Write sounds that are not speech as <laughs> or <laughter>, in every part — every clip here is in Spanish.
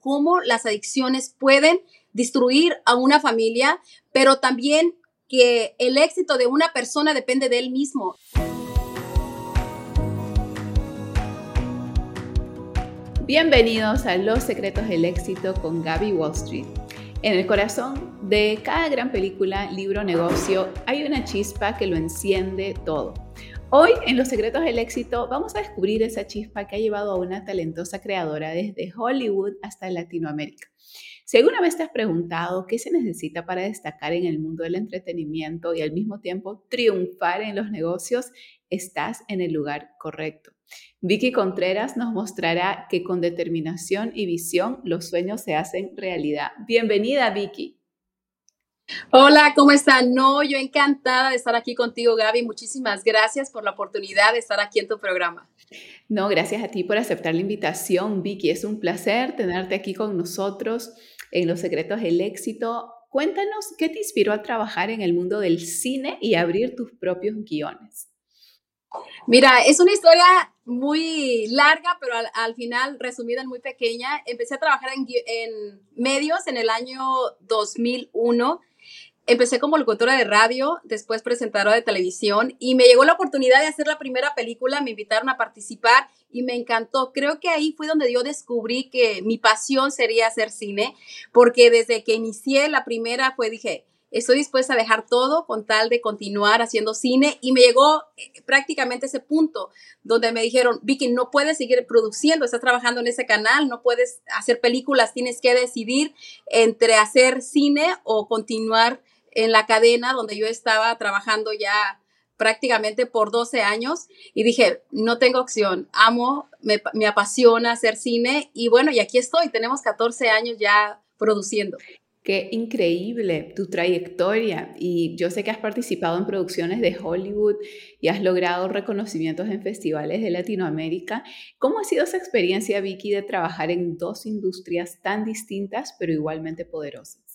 cómo las adicciones pueden destruir a una familia, pero también que el éxito de una persona depende de él mismo. Bienvenidos a Los Secretos del Éxito con Gaby Wall Street. En el corazón de cada gran película, libro, negocio, hay una chispa que lo enciende todo. Hoy en Los Secretos del Éxito vamos a descubrir esa chispa que ha llevado a una talentosa creadora desde Hollywood hasta Latinoamérica. Si alguna vez te has preguntado qué se necesita para destacar en el mundo del entretenimiento y al mismo tiempo triunfar en los negocios, estás en el lugar correcto. Vicky Contreras nos mostrará que con determinación y visión los sueños se hacen realidad. Bienvenida, Vicky. Hola, ¿cómo están? No, yo encantada de estar aquí contigo, Gaby. Muchísimas gracias por la oportunidad de estar aquí en tu programa. No, gracias a ti por aceptar la invitación, Vicky. Es un placer tenerte aquí con nosotros en Los Secretos del Éxito. Cuéntanos qué te inspiró a trabajar en el mundo del cine y abrir tus propios guiones. Mira, es una historia muy larga, pero al, final resumida en muy pequeña. Empecé a trabajar en, en medios en el año 2001 empecé como locutora de radio, después presentadora de televisión y me llegó la oportunidad de hacer la primera película, me invitaron a participar y me encantó. Creo que ahí fue donde yo descubrí que mi pasión sería hacer cine, porque desde que inicié la primera fue, dije, estoy dispuesta a dejar todo con tal de continuar haciendo cine y me llegó eh, prácticamente ese punto donde me dijeron, Vicky, no puedes seguir produciendo, estás trabajando en ese canal, no puedes hacer películas, tienes que decidir entre hacer cine o continuar en la cadena donde yo estaba trabajando ya prácticamente por 12 años y dije, no tengo opción, amo, me, apasiona hacer cine y bueno, y aquí estoy, tenemos 14 años ya produciendo. Qué increíble tu trayectoria y yo sé que has participado en producciones de Hollywood y has logrado reconocimientos en festivales de Latinoamérica. ¿Cómo ha sido esa experiencia, Vicky, de trabajar en dos industrias tan distintas pero igualmente poderosas?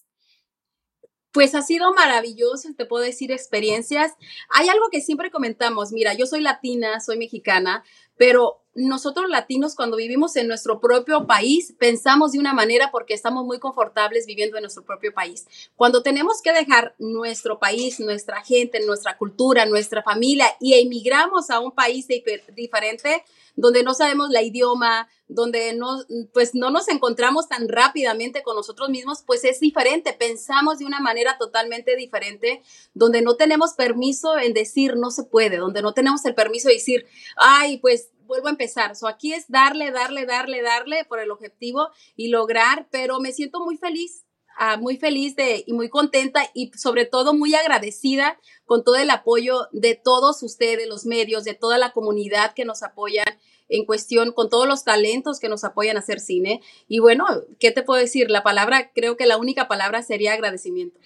Pues ha sido maravilloso, te puedo decir experiencias. Hay algo que siempre comentamos, mira, yo soy latina, soy mexicana, pero nosotros latinos cuando vivimos en nuestro propio país pensamos de una manera porque estamos muy confortables viviendo en nuestro propio país. Cuando tenemos que dejar nuestro país, nuestra gente, nuestra cultura, nuestra familia y emigramos a un país diferente, donde no sabemos la idioma, donde no, pues no nos encontramos tan rápidamente con nosotros mismos, pues es diferente, pensamos de una manera totalmente diferente, donde no tenemos permiso en decir no se puede, donde no tenemos el permiso de decir, ay, pues vuelvo a empezar. So, aquí es darle, darle, darle, darle por el objetivo y lograr, pero me siento muy feliz Ah, muy feliz de, y muy contenta y sobre todo muy agradecida con todo el apoyo de todos ustedes, los medios, de toda la comunidad que nos apoyan en cuestión, con todos los talentos que nos apoyan a hacer cine. Y bueno, ¿qué te puedo decir? La palabra, creo que la única palabra sería agradecimiento.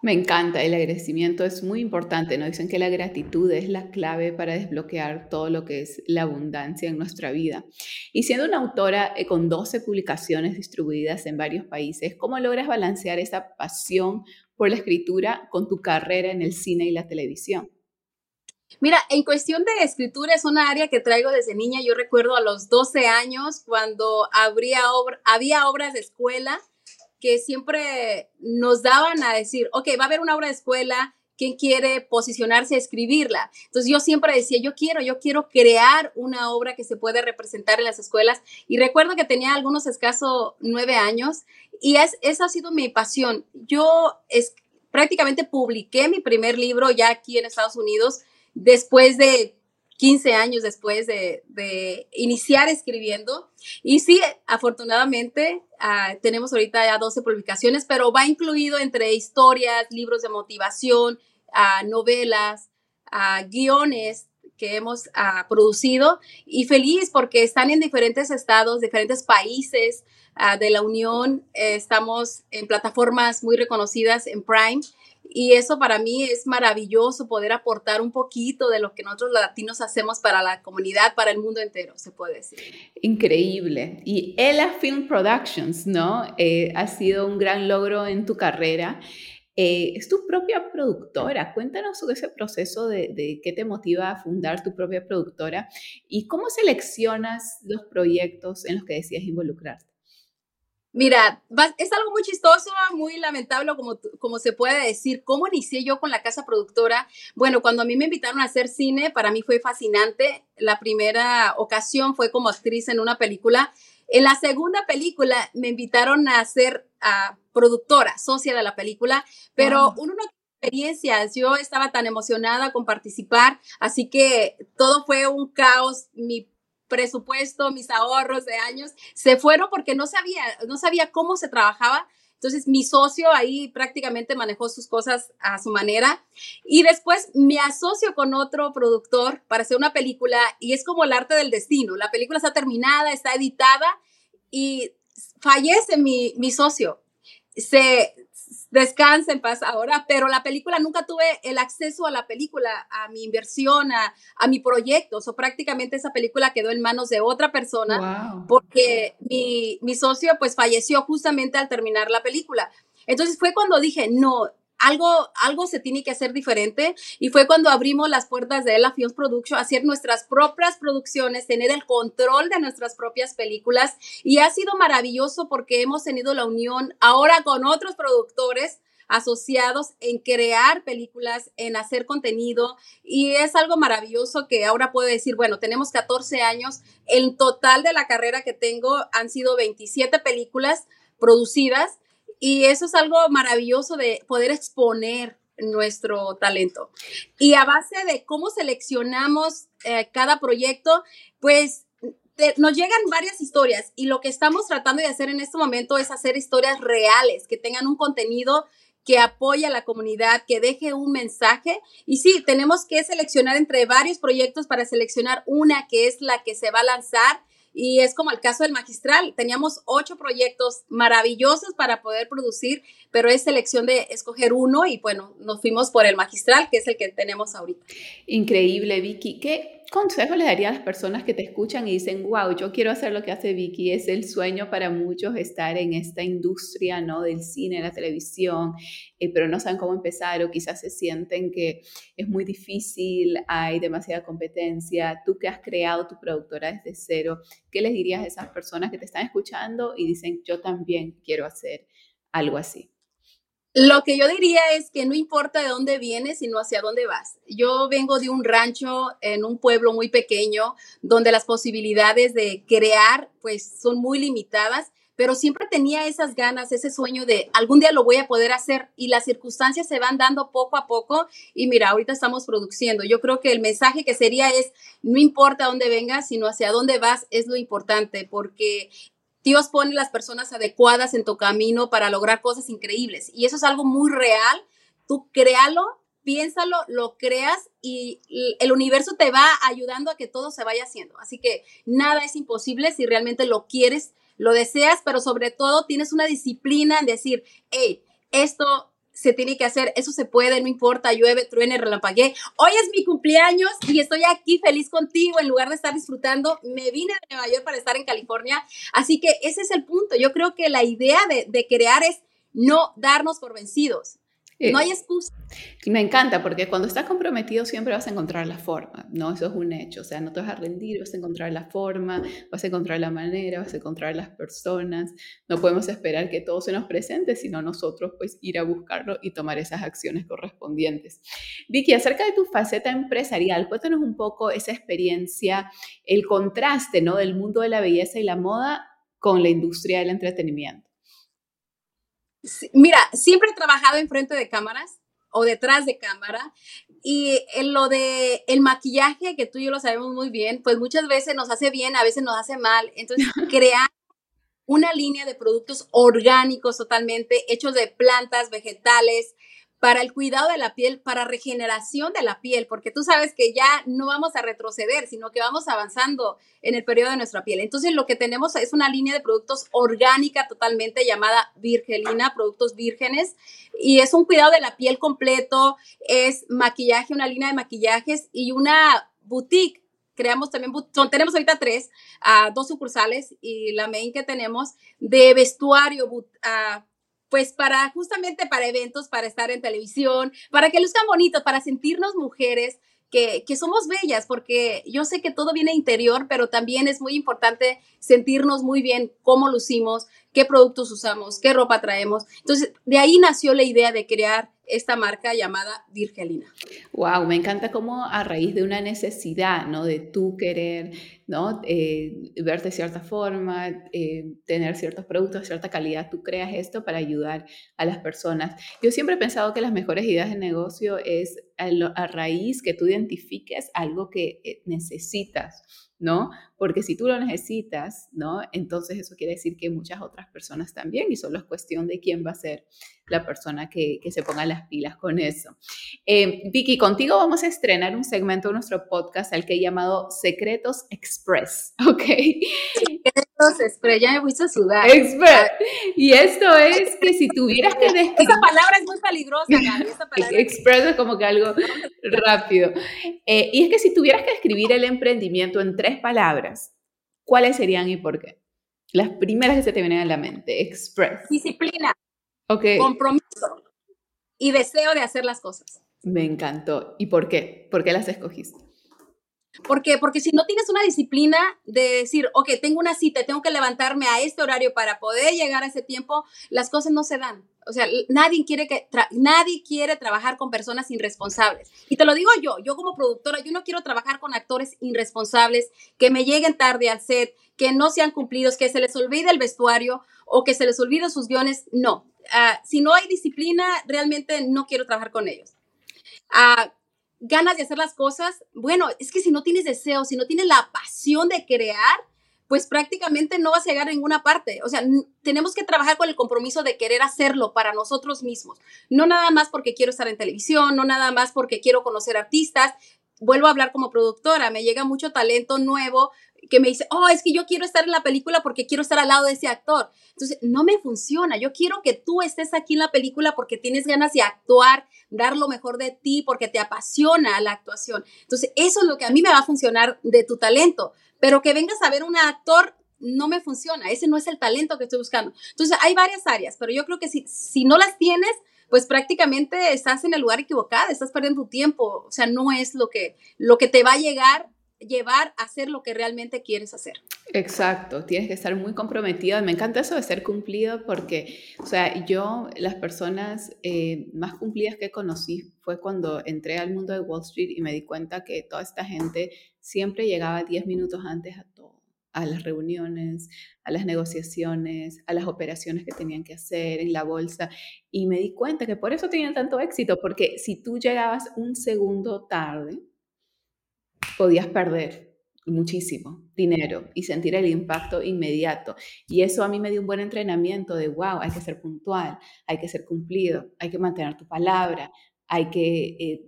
Me encanta, el agradecimiento es muy importante, ¿no? Dicen que la gratitud es la clave para desbloquear todo lo que es la abundancia en nuestra vida. Y siendo una autora eh, con 12 publicaciones distribuidas en varios países, ¿cómo logras balancear esa pasión por la escritura con tu carrera en el cine y la televisión? Mira, en cuestión de escritura es una área que traigo desde niña. Yo recuerdo a los 12 años cuando había obras de escuela que siempre nos daban a decir, ok, va a haber una obra de escuela, ¿quién quiere posicionarse a escribirla? Entonces yo siempre decía, yo quiero, yo quiero crear una obra que se puede representar en las escuelas. Y recuerdo que tenía algunos escasos nueve años y es, esa ha sido mi pasión. Yo es, prácticamente publiqué mi primer libro ya aquí en Estados Unidos después de 15 años después de, iniciar escribiendo. Y sí, afortunadamente ah, tenemos ahorita ya 12 publicaciones, pero va incluido entre historias, libros de motivación, ah, novelas, ah, guiones que hemos producido y feliz porque están en diferentes estados, diferentes países de la Unión. estamos en plataformas muy reconocidas en Prime y eso para mí es maravilloso poder aportar un poquito de lo que nosotros latinos hacemos para la comunidad, para el mundo entero, se puede decir. Increíble. Y Ella Film Productions, ¿no? Eh, ha sido un gran logro en tu carrera. Eh, es tu propia productora. Cuéntanos sobre ese proceso de, de, qué te motiva a fundar tu propia productora y cómo seleccionas los proyectos en los que decides involucrarte. Mira, es algo muy chistoso, muy lamentable, como, como se puede decir. ¿Cómo inicié yo con la casa productora? Bueno, cuando a mí me invitaron a hacer cine, para mí fue fascinante. La primera ocasión fue como actriz en una película. En la segunda película me invitaron a ser productora, socia de la película, pero uno no experiencias. Yo estaba tan emocionada con participar, así que todo fue un caos. Mi presupuesto, mis ahorros de años, se fueron porque no sabía, no sabía cómo se trabajaba. Entonces mi socio ahí prácticamente manejó sus cosas a su manera y después me asocio con otro productor para hacer una película y es como el arte del destino. La película está terminada, está editada y fallece mi, mi socio. Se, descansa en paz ahora, pero la película nunca tuve el acceso a la película, a mi inversión, a, mi proyecto. O prácticamente esa película quedó en manos de otra persona porque mi, mi socio pues falleció justamente al terminar la película. Entonces fue cuando dije, no, algo, algo se tiene que hacer diferente. Y fue cuando abrimos las puertas de Ella Films Production, hacer nuestras propias producciones, tener el control de nuestras propias películas. Y ha sido maravilloso porque hemos tenido la unión ahora con otros productores asociados en crear películas, en hacer contenido. Y es algo maravilloso que ahora puedo decir, bueno, tenemos 14 años, el total de la carrera que tengo han sido 27 películas producidas y eso es algo maravilloso de poder exponer nuestro talento. Y a base de cómo seleccionamos eh, cada proyecto, pues nos llegan varias historias y lo que estamos tratando de hacer en este momento es hacer historias reales, que tengan un contenido que apoye a la comunidad, que deje un mensaje. Y sí, tenemos que seleccionar entre varios proyectos para seleccionar una que es la que se va a lanzar y es como el caso del magistral. Teníamos ocho proyectos maravillosos para poder producir, pero es selección de escoger uno y bueno, nos fuimos por el magistral, que es el que tenemos ahorita. Increíble, Vicky. ¿Qué, consejo le daría a las personas que te escuchan y dicen, wow, yo quiero hacer lo que hace Vicky? Es el sueño para muchos estar en esta industria, ¿no? Del cine, la televisión, eh, pero no saben cómo empezar o quizás se sienten que es muy difícil, hay demasiada competencia. Tú que has creado tu productora desde cero, ¿qué les dirías a esas personas que te están escuchando y dicen, yo también quiero hacer algo así? Lo que yo diría es que no importa de dónde vienes, sino hacia dónde vas. Yo vengo de un rancho en un pueblo muy pequeño donde las posibilidades de crear pues son muy limitadas, pero siempre tenía esas ganas, ese sueño de algún día lo voy a poder hacer y las circunstancias se van dando poco a poco y mira, ahorita estamos produciendo. Yo creo que el mensaje que sería es no importa dónde vengas, sino hacia dónde vas es lo importante porque Dios pone las personas adecuadas en tu camino para lograr cosas increíbles. Y eso es algo muy real. Tú créalo, piénsalo, lo creas y el universo te va ayudando a que todo se vaya haciendo. Así que nada es imposible si realmente lo quieres, lo deseas, pero sobre todo tienes una disciplina en decir, hey, esto se tiene que hacer, eso se puede, no importa, llueve, truene, relampaguee. Hoy es mi cumpleaños y estoy aquí feliz contigo en lugar de estar disfrutando. Me vine de Nueva York para estar en California, así que ese es el punto. Yo creo que la idea de, de crear es no darnos por vencidos. Eh, no hay excusa. Me encanta porque cuando estás comprometido siempre vas a encontrar la forma, ¿no? Eso es un hecho, o sea, no te vas a rendir, vas a encontrar la forma, vas a encontrar la manera, vas a encontrar las personas. No podemos esperar que todo se nos presente, sino nosotros pues ir a buscarlo y tomar esas acciones correspondientes. Vicky, acerca de tu faceta empresarial, cuéntanos un poco esa experiencia, el contraste, ¿no? Del mundo de la belleza y la moda con la industria del entretenimiento. Mira, siempre he trabajado enfrente de cámaras o detrás de cámara y en lo de el maquillaje, que tú y yo lo sabemos muy bien, pues muchas veces nos hace bien, a veces nos hace mal. Entonces, <laughs> crear una línea de productos orgánicos totalmente, hechos de plantas, vegetales, para el cuidado de la piel, para regeneración de la piel, porque tú sabes que ya no vamos a retroceder, sino que vamos avanzando en el periodo de nuestra piel. Entonces lo que tenemos es una línea de productos orgánica totalmente llamada Virgelina, productos vírgenes, y es un cuidado de la piel completo, es maquillaje, una línea de maquillajes y una boutique creamos también, tenemos ahorita tres, uh, dos sucursales y la main que tenemos de vestuario, uh, pues para justamente para eventos, para estar en televisión, para que luzcan bonitos, para sentirnos mujeres que, que, somos bellas, porque yo sé que todo viene interior, pero también es muy importante sentirnos muy bien cómo lucimos, qué productos usamos, qué ropa traemos. Entonces, de ahí nació la idea de crear esta marca llamada Virgelina. Wow, me encanta cómo a raíz de una necesidad, ¿no? De tú querer, ¿no? Eh, verte de cierta forma, eh, tener ciertos productos de cierta calidad, tú creas esto para ayudar a las personas. Yo siempre he pensado que las mejores ideas de negocio es a raíz que tú identifiques algo que eh, necesitas ¿no? Porque si tú lo necesitas, ¿no? Entonces eso quiere decir que muchas otras personas también y solo es cuestión de quién va a ser la persona que, se ponga las pilas con eso. Eh, Vicky, contigo vamos a estrenar un segmento de nuestro podcast al que he llamado Secretos Express, <laughs> ¿ok? Secretos Express, ya me fuiste a sudar. Express. Y esto es que si tuvieras que describir... Esa palabra es muy peligrosa, Gaby. <laughs> Express es como que algo rápido. Eh, y es que si tuvieras que describir el emprendimiento en tres palabras, ¿cuáles serían y por qué? Las primeras que se te vienen a la mente. Express. Disciplina. Okay. Compromiso y deseo de hacer las cosas. Me encantó. ¿Y por qué? ¿Por qué las escogiste? Porque, porque si no tienes una disciplina de decir, ok, tengo una cita, tengo que levantarme a este horario para poder llegar a ese tiempo, las cosas no se dan. O sea, nadie quiere, que nadie quiere trabajar con personas irresponsables. Y te lo digo yo, yo como productora, yo no quiero trabajar con actores irresponsables que me lleguen tarde al set, que no sean cumplidos, que se les olvide el vestuario o que se les olvide sus guiones. No, Ah, si no hay disciplina, realmente no quiero trabajar con ellos. Uh, ganas de hacer las cosas, bueno, es que si no tienes deseo, si no tienes la pasión de crear, pues prácticamente no vas a llegar a ninguna parte. O sea, tenemos que trabajar con el compromiso de querer hacerlo para nosotros mismos. No nada más porque quiero estar en televisión, no nada más porque quiero conocer artistas. Vuelvo a hablar como productora, me llega mucho talento nuevo, que me dice, oh, es que yo quiero estar en la película porque quiero estar al lado de ese actor. Entonces, no me funciona. Yo quiero que tú estés aquí en la película porque tienes ganas de actuar, dar lo mejor de ti, porque te apasiona la actuación. Entonces, eso es lo que a mí me va a funcionar de tu talento. Pero que vengas a ver un actor no me funciona. Ese no es el talento que estoy buscando. Entonces, hay varias áreas, pero yo creo que si, si no las tienes, pues prácticamente estás en el lugar equivocado, estás perdiendo tu tiempo, o sea, no es lo que, lo que te va a llegar llevar a hacer lo que realmente quieres hacer. Exacto, tienes que estar muy comprometido. Me encanta eso de ser cumplido porque, o sea, yo las personas eh, más cumplidas que conocí fue cuando entré al mundo de Wall Street y me di cuenta que toda esta gente siempre llegaba 10 minutos antes a todo, a las reuniones, a las negociaciones, a las operaciones que tenían que hacer en la bolsa. Y me di cuenta que por eso tenían tanto éxito, porque si tú llegabas un segundo tarde, podías perder muchísimo dinero y sentir el impacto inmediato. Y eso a mí me dio un buen entrenamiento de, wow, hay que ser puntual, hay que ser cumplido, hay que mantener tu palabra, hay que eh,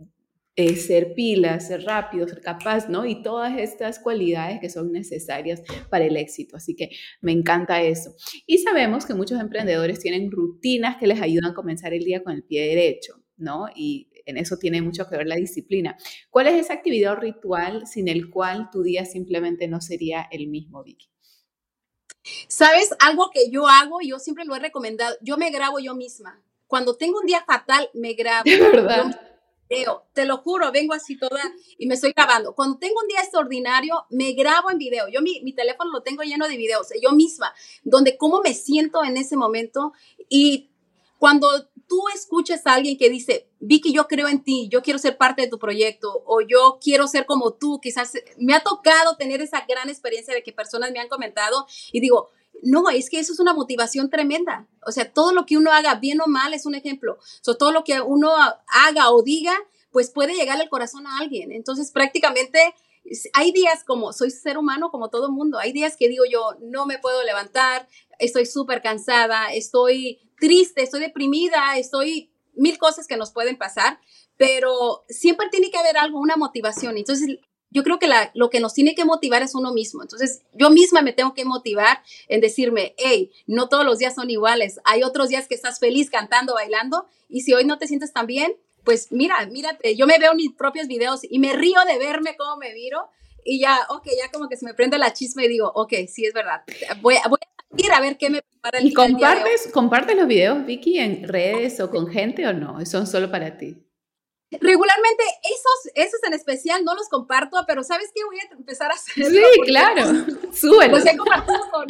eh, ser pila, ser rápido, ser capaz, ¿no? Y todas estas cualidades que son necesarias para el éxito. Así que me encanta eso. Y sabemos que muchos emprendedores tienen rutinas que les ayudan a comenzar el día con el pie derecho, ¿no? Y en eso tiene mucho que ver la disciplina. ¿Cuál es esa actividad o ritual sin el cual tu día simplemente no sería el mismo, Vicky? ¿Sabes? Algo que yo hago, yo siempre lo he recomendado, yo me grabo yo misma. Cuando tengo un día fatal, me grabo. De verdad. Video, te lo juro, vengo así toda y me estoy grabando. Cuando tengo un día extraordinario, me grabo en video. Yo mi, mi teléfono lo tengo lleno de videos, yo misma, donde cómo me siento en ese momento. Y cuando tú escuches a alguien que dice, Vicky, yo creo en ti, yo quiero ser parte de tu proyecto o yo quiero ser como tú, quizás me ha tocado tener esa gran experiencia de que personas me han comentado y digo, no, es que eso es una motivación tremenda. O sea, todo lo que uno haga, bien o mal, es un ejemplo. O todo lo que uno haga o diga, pues puede llegar al corazón a alguien. Entonces, prácticamente hay días como, soy ser humano como todo mundo, hay días que digo yo, no me puedo levantar, estoy súper cansada, estoy triste, estoy deprimida, estoy mil cosas que nos pueden pasar, pero siempre tiene que haber algo, una motivación. Entonces, yo creo que lo que nos tiene que motivar es uno mismo. Entonces, yo misma me tengo que motivar en decirme, hey, no todos los días son iguales. Hay otros días que estás feliz cantando, bailando, y si hoy no te sientes tan bien, pues mira, mírate, yo me veo mis propios videos y me río de verme cómo me miro y ya, ok, ya como que se me prende la chisma y digo, ok, sí es verdad, voy, voy ir a ver qué me prepara el ¿Y compartes, compartes los videos, Vicky, en redes o con gente o no? ¿Son solo para ti? Regularmente esos, esos en especial no los comparto, pero ¿sabes qué? Voy a empezar a hacer. Sí, claro, <laughs> súbelo. Los he compartido con,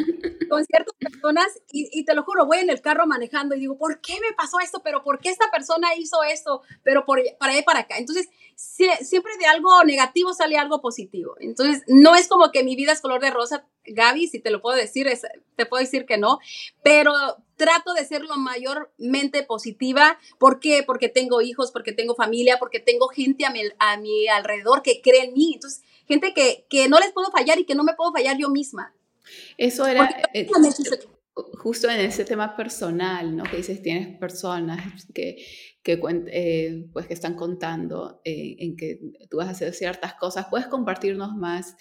con ciertas personas y, y, te lo juro, voy en el carro manejando y digo, ¿por qué me pasó esto? ¿Pero por qué esta persona hizo esto? Pero por, para y para acá. Entonces, siempre de algo negativo sale algo positivo. Entonces, no es como que mi vida es color de rosa, Gaby, si te lo puedo decir, es, te puedo decir que no, pero trato de ser lo mayormente positiva. ¿Por qué? Porque tengo hijos, porque tengo familia, porque tengo gente a mi, a mi alrededor que cree en mí. Entonces, gente que, que, no les puedo fallar y que no me puedo fallar yo misma. Eso era eh, justo en ese tema personal, ¿no? Que dices, tienes personas que, que, eh, pues, que están contando eh, en que tú vas a hacer ciertas cosas. ¿Puedes compartirnos más?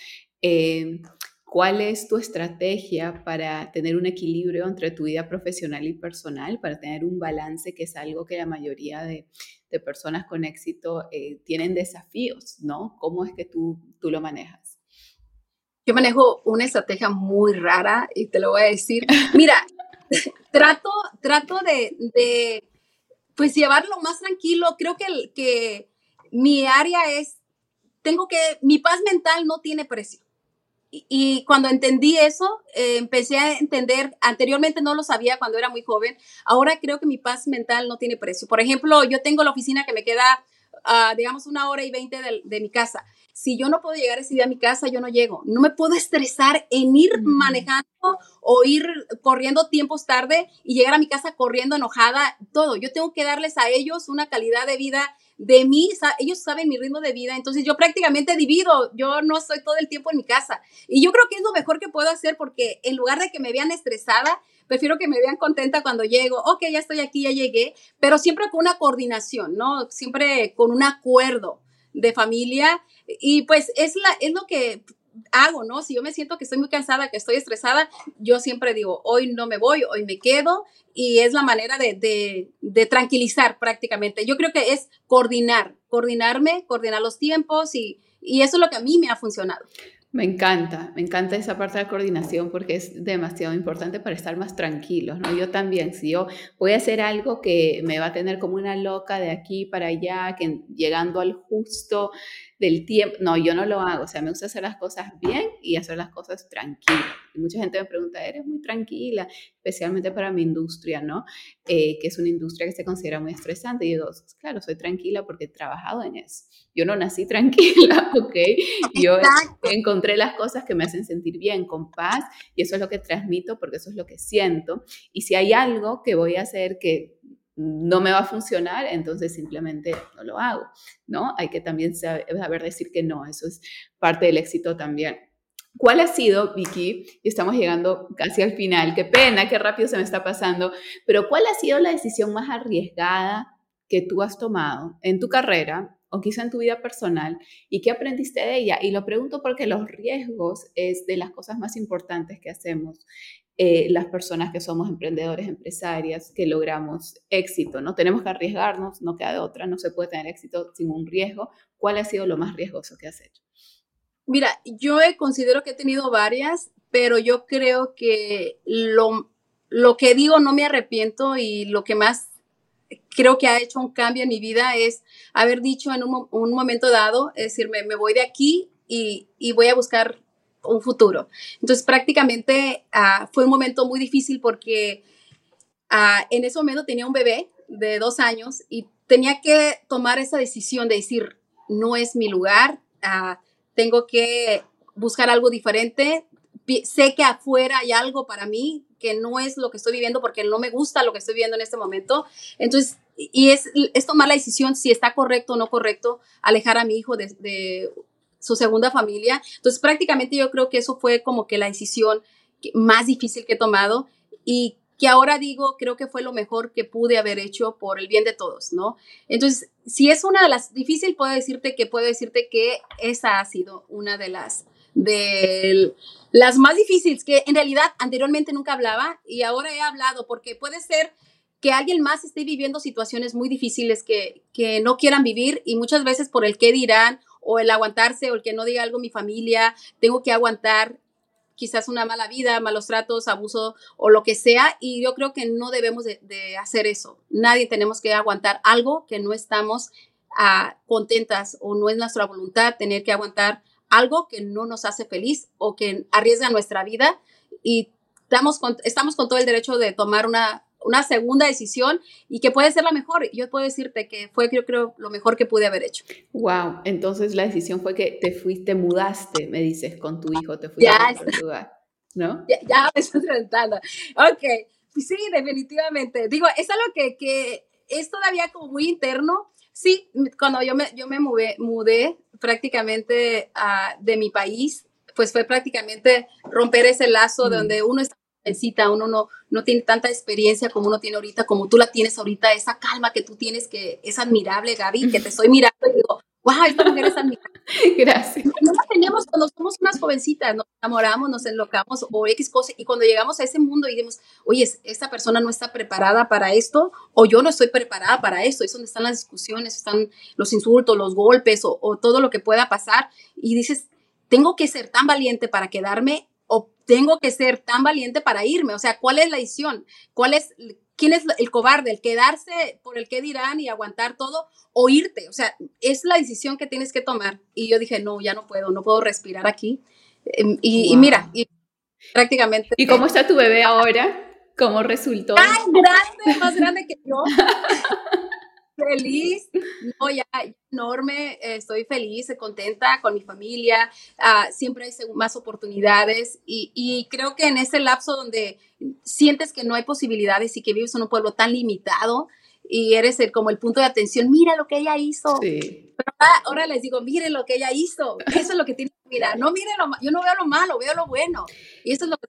¿Cuál es tu estrategia para tener un equilibrio entre tu vida profesional y personal, para tener un balance, que es algo que la mayoría de, personas con éxito eh, tienen desafíos, ¿no? ¿Cómo es que tú, tú lo manejas? Yo manejo una estrategia muy rara y te lo voy a decir. Mira, <laughs> trato, trato de, de, pues llevarlo más tranquilo. Creo que, que mi área es, tengo que, mi paz mental no tiene precio y cuando entendí eso, eh, empecé a entender, anteriormente no lo sabía cuando era muy joven, ahora creo que mi paz mental no tiene precio. Por ejemplo, yo tengo la oficina que me queda, uh, digamos, una hora y veinte de, de, mi casa. Si yo no puedo llegar ese día a mi casa, yo no llego. No me puedo estresar en ir manejando o ir corriendo tiempos tarde y llegar a mi casa corriendo enojada, todo. Yo tengo que darles a ellos una calidad de vida de mí, ellos saben mi ritmo de vida, entonces yo prácticamente divido, yo no estoy todo el tiempo en mi casa. Y yo creo que es lo mejor que puedo hacer porque en lugar de que me vean estresada, prefiero que me vean contenta cuando llego, ok, ya estoy aquí, ya llegué, pero siempre con una coordinación, ¿no? Siempre con un acuerdo de familia y pues es, la, es lo que hago, ¿no? Si yo me siento que estoy muy cansada, que estoy estresada, yo siempre digo, hoy no me voy, hoy me quedo y es la manera de, de, tranquilizar prácticamente. Yo creo que es coordinar, coordinarme, coordinar los tiempos y, y eso es lo que a mí me ha funcionado. Me encanta, me encanta esa parte de coordinación porque es demasiado importante para estar más tranquilos, ¿no? Yo también, si yo voy a hacer algo que me va a tener como una loca de aquí para allá, que llegando al justo del tiempo. No, yo no lo hago. O sea, me gusta hacer las cosas bien y hacer las cosas tranquilas. Y mucha gente me pregunta, ¿eres muy tranquila? Especialmente para mi industria, ¿no? Eh, que es una industria que se considera muy estresante. Y digo, claro, soy tranquila porque he trabajado en eso. Yo no nací <laughs> tranquila, ¿ok? Yo encontré las cosas que me hacen sentir bien, con paz, y eso es lo que transmito porque eso es lo que siento. Y si hay algo que voy a hacer que no me va a funcionar, entonces simplemente no lo hago, ¿no? Hay que también saber decir que no, eso es parte del éxito también. ¿Cuál ha sido, Vicky? Y estamos llegando casi al final, qué pena, qué rápido se me está pasando, pero ¿cuál ha sido la decisión más arriesgada que tú has tomado en tu carrera o quizá en tu vida personal y qué aprendiste de ella? Y lo pregunto porque los riesgos es de las cosas más importantes que hacemos eh, las personas que somos emprendedores, empresarias, que logramos éxito, ¿no? Tenemos que arriesgarnos, no queda de otra, no se puede tener éxito sin un riesgo. ¿Cuál ha sido lo más riesgoso que has hecho? Mira, yo considero que he tenido varias, pero yo creo que lo, lo que digo no me arrepiento y lo que más creo que ha hecho un cambio en mi vida es haber dicho en un, un momento dado, es decir, me, me voy de aquí y, y voy a buscar un futuro. Entonces prácticamente ah, fue un momento muy difícil porque ah, en ese momento tenía un bebé de dos años y tenía que tomar esa decisión de decir, no es mi lugar, ah, tengo que buscar algo diferente, sé que afuera hay algo para mí que no es lo que estoy viviendo porque no me gusta lo que estoy viviendo en este momento. Entonces, y es, es tomar la decisión si está correcto o no correcto alejar a mi hijo de, de su segunda familia. Entonces, prácticamente yo creo que eso fue como que la decisión más difícil que he tomado y que ahora digo, creo que fue lo mejor que pude haber hecho por el bien de todos, ¿no? Entonces, si es una de las difíciles, puedo decirte que puedo decirte que esa ha sido una de las de las más difíciles que en realidad anteriormente nunca hablaba y ahora he hablado porque puede ser que alguien más esté viviendo situaciones muy difíciles que, que no quieran vivir y muchas veces por el qué dirán o el aguantarse o el que no diga algo mi familia, tengo que aguantar quizás una mala vida, malos tratos, abuso o lo que sea. Y yo creo que no debemos de, hacer eso. Nadie tenemos que aguantar algo que no estamos ah, contentas o no es nuestra voluntad tener que aguantar algo que no nos hace feliz o que arriesga nuestra vida y estamos con, estamos con todo el derecho de tomar una, una segunda decisión y que puede ser la mejor. Yo puedo decirte que fue, yo creo, lo mejor que pude haber hecho. Wow, entonces la decisión fue que te fuiste, mudaste, me dices, con tu hijo, te fuiste a Portugal, ¿no? Ya, ya me estoy preguntando. Ok, sí, definitivamente. Digo, es algo que, que es todavía como muy interno. Sí, cuando yo me, yo me mudé, mudé prácticamente uh, de mi país, pues fue prácticamente romper ese lazo mm. donde uno está necesita, uno no, no tiene tanta experiencia como uno tiene ahorita, como tú la tienes ahorita, esa calma que tú tienes que es admirable, Gaby, que te <laughs> estoy mirando y digo, wow, esta mujer es admirable. <laughs> Gracias. No la teníamos cuando somos unas jovencitas, nos enamoramos, nos enlocamos o X cosas, y cuando llegamos a ese mundo y decimos, oye, esta persona no está preparada para esto, o yo no estoy preparada para esto, es donde están las discusiones, están los insultos, los golpes, o, o todo lo que pueda pasar, y dices, tengo que ser tan valiente para quedarme tengo que ser tan valiente para irme. O sea, ¿cuál es la decisión? ¿Cuál es, quién es el cobarde? ¿El quedarse por el que dirán y aguantar todo o irte? O sea, es la decisión que tienes que tomar. Y yo dije, no, ya no puedo, no puedo respirar aquí. Em, y, mira, y prácticamente... ¿Y cómo está tu bebé ahora? ¿Cómo resultó? ¡Ay, grande! Más grande que yo. <laughs> feliz, no, ya, enorme, estoy feliz, contenta con mi familia, uh, siempre hay más oportunidades y, y, creo que en ese lapso donde sientes que no hay posibilidades y que vives en un pueblo tan limitado y eres el, como el punto de atención, mira lo que ella hizo. Sí. Pero ahora, les digo, mire lo que ella hizo, eso es lo que tiene que mirar, no miren lo yo no veo lo malo, veo lo bueno y eso es lo que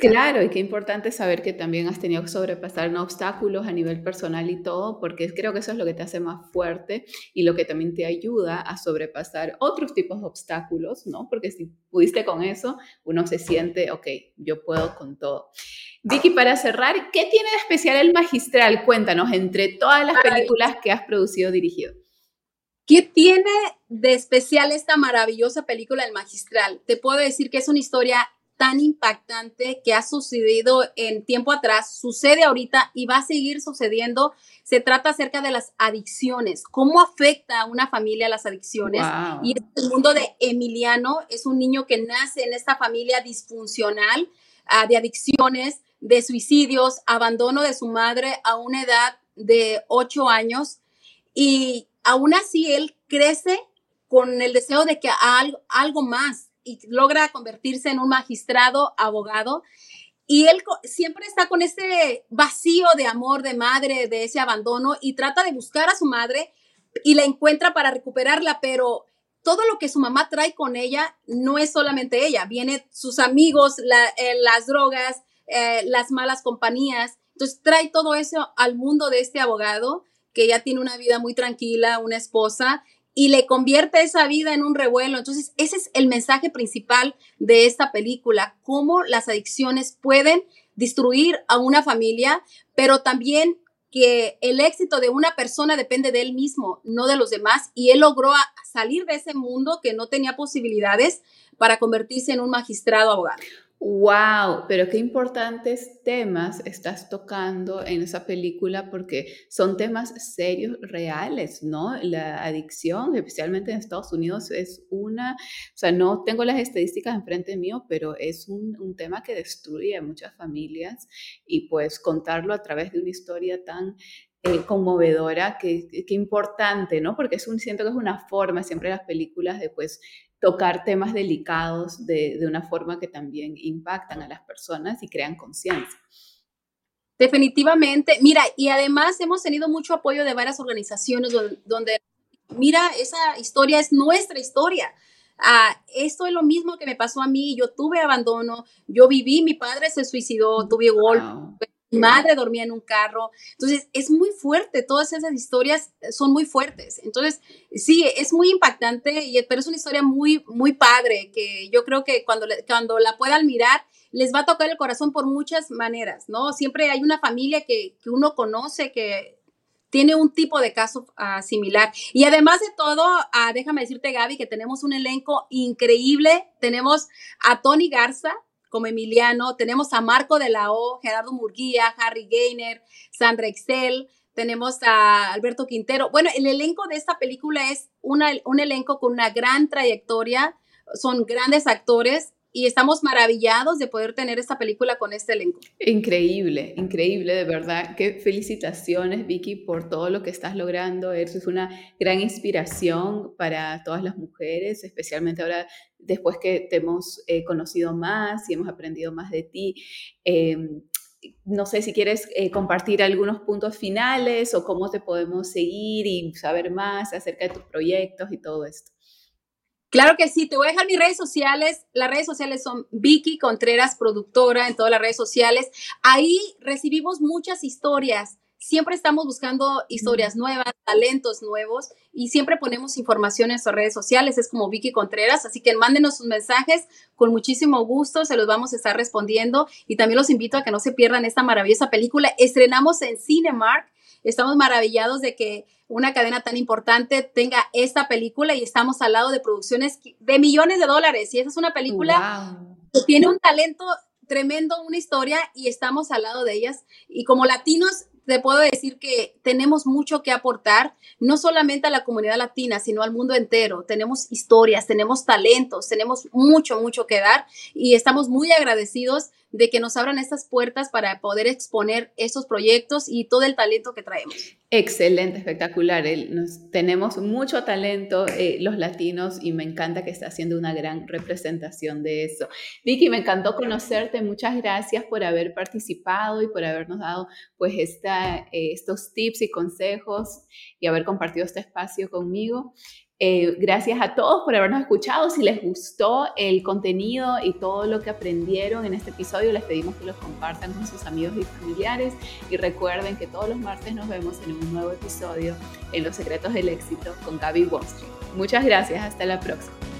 Claro, y qué importante saber que también has tenido que sobrepasar obstáculos a nivel personal y todo, porque creo que eso es lo que te hace más fuerte y lo que también te ayuda a sobrepasar otros tipos de obstáculos, ¿no? Porque si pudiste con eso, uno se siente, ok, yo puedo con todo. Vicky, para cerrar, ¿qué tiene de especial el magistral? Cuéntanos, entre todas las películas que has producido dirigido. ¿Qué tiene de especial esta maravillosa película El Magistral? Te puedo decir que es una historia tan impactante que ha sucedido en tiempo atrás, sucede ahorita y va a seguir sucediendo. Se trata acerca de las adicciones, cómo afecta a una familia las adicciones. Y el mundo de Emiliano es un niño que nace en esta familia disfuncional uh, de adicciones, de suicidios, abandono de su madre a una edad de ocho años. Y aún así él crece con el deseo de que algo, algo más, y logra convertirse en un magistrado, abogado. Y él siempre está con ese vacío de amor de madre, de ese abandono, y trata de buscar a su madre y la encuentra para recuperarla, pero todo lo que su mamá trae con ella no es solamente ella, vienen sus amigos, eh, las drogas, eh, las malas compañías. Entonces trae todo eso al mundo de este abogado que ya tiene una vida muy tranquila, una esposa, y le convierte esa vida en un revuelo. Entonces, ese es el mensaje principal de esta película, cómo las adicciones pueden destruir a una familia, pero también que el éxito de una persona depende de él mismo, no de los demás, y él logró salir de ese mundo que no tenía posibilidades para convertirse en un magistrado abogado. Wow, pero qué importantes temas estás tocando en esa película porque son temas serios, reales, ¿no? La adicción, especialmente en Estados Unidos, es una, o sea, no tengo las estadísticas enfrente mío, pero es un, un tema que destruye a muchas familias y pues contarlo a través de una historia tan eh, conmovedora, que, que, importante, ¿no? Porque es un, siento que es una forma, siempre las películas de pues tocar temas delicados de, de, una forma que también impactan a las personas y crean conciencia. Definitivamente. Mira, y además hemos tenido mucho apoyo de varias organizaciones donde, mira, esa historia es nuestra historia. Ah, esto es lo mismo que me pasó a mí. Yo tuve abandono, yo viví, mi padre se suicidó, tuve golpe, madre dormía en un carro. Entonces, es muy fuerte, todas esas historias son muy fuertes. Entonces, sí, es muy impactante, pero es una historia muy, muy padre, que yo creo que cuando, cuando la puedan mirar, les va a tocar el corazón por muchas maneras, ¿no? Siempre hay una familia que, que uno conoce, que tiene un tipo de caso uh, similar. Y además de todo, uh, déjame decirte, Gaby, que tenemos un elenco increíble. Tenemos a Tony Garza, como Emiliano, tenemos a Marco de la O, Gerardo Murguía, Harry Gainer, Sandra Excel, tenemos a Alberto Quintero. Bueno, el elenco de esta película es un elenco con una gran trayectoria, son grandes actores y estamos maravillados de poder tener esta película con este elenco. Increíble, increíble, de verdad. Qué felicitaciones, Vicky, por todo lo que estás logrando. Eres una gran inspiración para todas las mujeres, especialmente ahora después que te hemos eh, conocido más y hemos aprendido más de ti. Em, no sé si quieres eh, compartir algunos puntos finales o cómo te podemos seguir y saber más acerca de tus proyectos y todo esto. Claro que sí, te voy a dejar mis redes sociales. Las redes sociales son Vicky Contreras, productora en todas las redes sociales. Ahí recibimos muchas historias. Siempre estamos buscando historias nuevas, talentos nuevos y siempre ponemos información en sus redes sociales. Es como Vicky Contreras, así que mándenos sus mensajes con muchísimo gusto, se los vamos a estar respondiendo y también los invito a que no se pierdan esta maravillosa película. Estrenamos en Cinemark Estamos maravillados de que una cadena tan importante tenga esta película y estamos al lado de producciones de millones de dólares. Y esa es una película que tiene un talento tremendo, una historia y estamos al lado de ellas. Y como latinos, te puedo decir que tenemos mucho que aportar, no solamente a la comunidad latina, sino al mundo entero. Tenemos historias, tenemos talentos, tenemos mucho, mucho que dar y estamos muy agradecidos de que nos abran estas puertas para poder exponer estos proyectos y todo el talento que traemos. Excelente, espectacular. Nos, tenemos mucho talento eh, los latinos y me encanta que está haciendo una gran representación de eso. Vicky, me encantó conocerte. Muchas gracias por haber participado y por habernos dado pues esta, eh, estos tips y consejos y haber compartido este espacio conmigo. Eh, gracias a todos por habernos escuchado. Si les gustó el contenido y todo lo que aprendieron en este episodio, les pedimos que los compartan con sus amigos y familiares. Y recuerden que todos los martes nos vemos en un nuevo episodio en Los Secretos del Éxito con Gaby Wall Muchas gracias. Hasta la próxima.